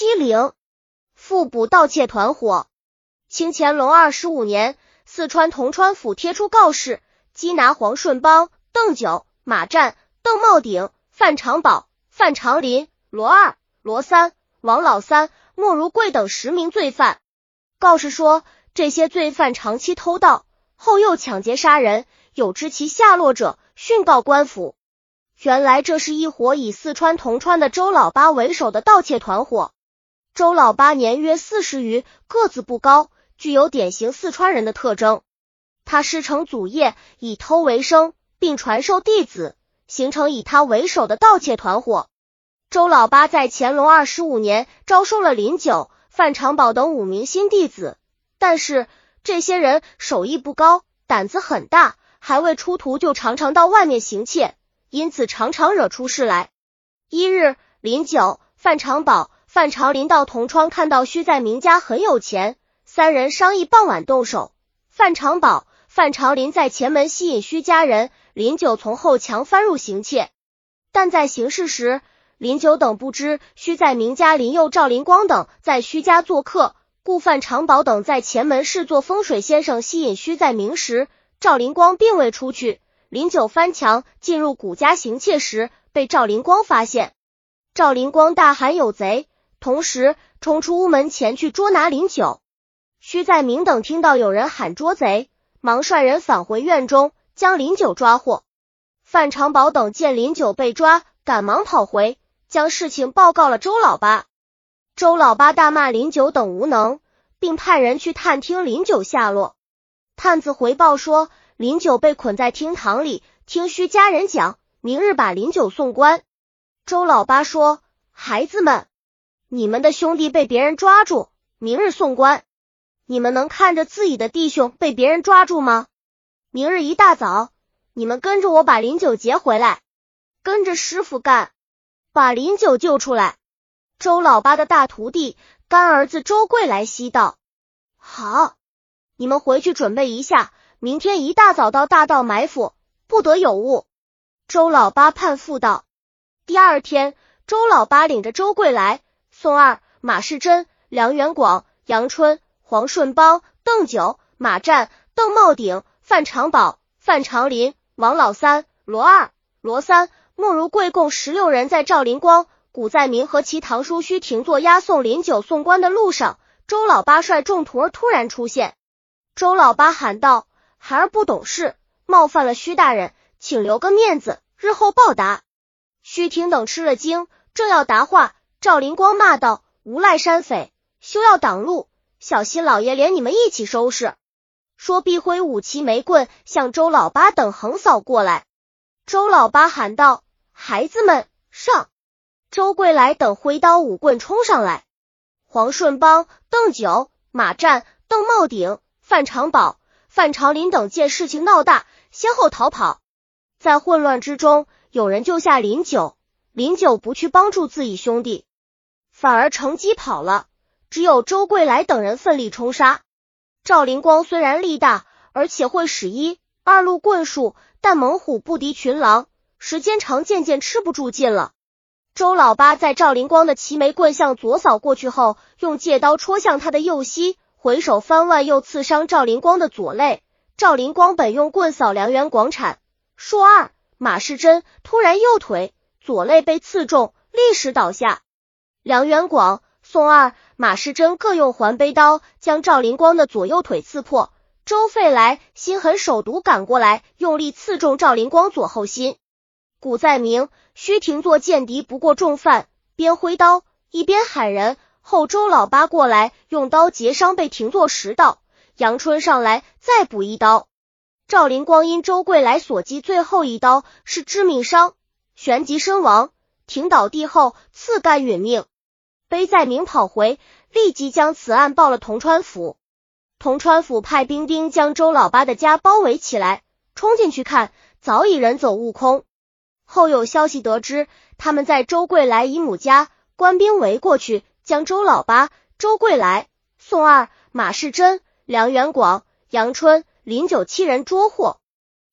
欺凌，复捕盗窃团伙。清乾隆二十五年，四川铜川府贴出告示，缉拿黄顺邦、邓九、马占、邓茂鼎、范长宝、范长林、罗二、罗三、王老三、莫如贵等十名罪犯。告示说，这些罪犯长期偷盗，后又抢劫杀人，有知其下落者，训告官府。原来这是一伙以四川铜川的周老八为首的盗窃团伙。周老八年约四十余，个子不高，具有典型四川人的特征。他师承祖业，以偷为生，并传授弟子，形成以他为首的盗窃团伙。周老八在乾隆二十五年招收了林九、范长宝等五名新弟子，但是这些人手艺不高，胆子很大，还未出徒就常常到外面行窃。因此常常惹出事来。一日，林九、范长宝、范长林到铜窗，看到徐在明家很有钱，三人商议傍晚动手。范长宝、范长林在前门吸引徐家人，林九从后墙翻入行窃。但在行事时，林九等不知徐在明家林佑、赵林光等在徐家做客，故范长宝等在前门侍做风水先生，吸引徐在明时，赵林光并未出去。林九翻墙进入古家行窃时，被赵灵光发现。赵灵光大喊有贼，同时冲出屋门前去捉拿林九。徐在明等听到有人喊捉贼，忙率人返回院中，将林九抓获。范长宝等见林九被抓，赶忙跑回，将事情报告了周老八。周老八大骂林九等无能，并派人去探听林九下落。探子回报说。林九被捆在厅堂里，听虚家人讲，明日把林九送官。周老八说：“孩子们，你们的兄弟被别人抓住，明日送官，你们能看着自己的弟兄被别人抓住吗？明日一大早，你们跟着我把林九劫回来，跟着师傅干，把林九救出来。”周老八的大徒弟干儿子周贵来西道：“好，你们回去准备一下。”明天一大早到大道埋伏，不得有误。周老八盼父道。第二天，周老八领着周贵来、宋二、马世珍、梁元广、杨春、黄顺邦、邓九、马占、邓茂鼎、范长宝、范长林、王老三、罗二、罗三、莫如贵共十六人，在赵林光、古在明和其堂叔须停坐押送林九送官的路上，周老八率众徒儿突然出现。周老八喊道。孩儿不懂事，冒犯了徐大人，请留个面子，日后报答。徐廷等吃了惊，正要答话，赵灵光骂道：“无赖山匪，休要挡路，小心老爷连你们一起收拾。”说必挥五旗眉棍向周老八等横扫过来。周老八喊道：“孩子们上！”周桂来等挥刀舞棍冲上来，黄顺邦、邓九、马占、邓茂鼎、范长宝。范长林等见事情闹大，先后逃跑。在混乱之中，有人救下林九，林九不去帮助自己兄弟，反而乘机跑了。只有周贵来等人奋力冲杀。赵灵光虽然力大，而且会使一二路棍术，但猛虎不敌群狼，时间长渐渐吃不住劲了。周老八在赵灵光的齐眉棍向左扫过去后，用借刀戳向他的右膝。回手翻腕，又刺伤赵灵光的左肋。赵灵光本用棍扫梁元广产，硕二马世珍突然右腿左肋被刺中，立时倒下。梁元广、宋二、马世珍各用环背刀将赵灵光的左右腿刺破。周费来心狠手毒赶过来，用力刺中赵灵光左后心。古在明、须停坐见敌不过重犯，边挥刀一边喊人。后周老八过来，用刀截伤被停坐十道。杨春上来再补一刀。赵灵光因周贵来所击最后一刀是致命伤，旋即身亡。停倒地后，自甘殒命。悲在明跑回，立即将此案报了铜川府。铜川府派兵丁将周老八的家包围起来，冲进去看，早已人走物空。后有消息得知，他们在周贵来姨母家，官兵围过去。将周老八、周贵来、宋二、马世珍、梁元广、杨春、林九七人捉获。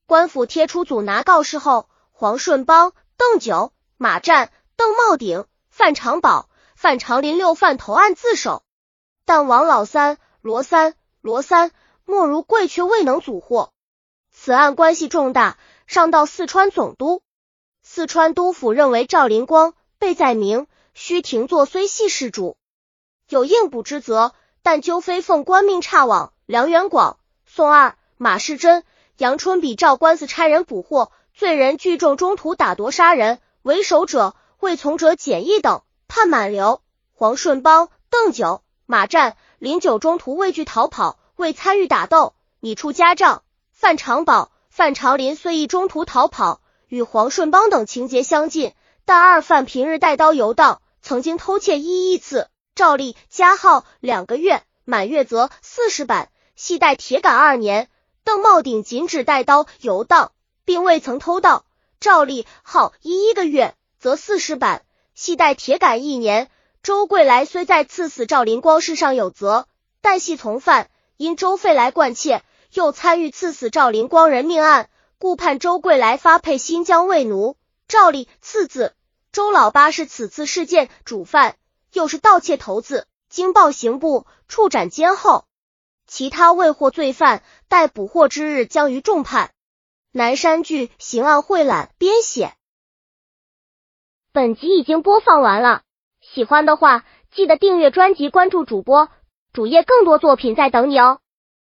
官府贴出阻拿告示后，黄顺邦、邓九、马占、邓茂鼎、范长宝、范长林六犯投案自首，但王老三、罗三、罗三、莫如贵却未能阻获。此案关系重大，上到四川总督。四川督府认为赵林光被载明，需停坐虽系事主，有应补之责，但究非奉官命差往。梁元广、宋二、马世珍、杨春比赵官司差人捕获罪人，聚众中途打夺杀人，为首者未从者简易等，判满流。黄顺邦、邓九、马占、林九中途畏惧逃跑，未参与打斗，拟出家账。范长宝、范长林虽亦中途逃跑，与黄顺邦等情节相近，但二犯平日带刀游荡，曾经偷窃一亿次。照例加号两个月，满月则四十板，系带铁杆二年。邓茂鼎仅只带刀游荡，并未曾偷盗，照例号一一个月，则四十板，系带铁杆一年。周桂来虽在刺死赵林光事上有责，但系从犯，因周费来惯窃。又参与赐死赵林光人命案，故判周桂来发配新疆为奴。照例次子周老八是此次事件主犯，又是盗窃头子，经报刑部处斩监候。其他未获罪犯，待捕获之日将于重判。南山剧刑案汇览编写。本集已经播放完了，喜欢的话记得订阅专辑，关注主播主页，更多作品在等你哦。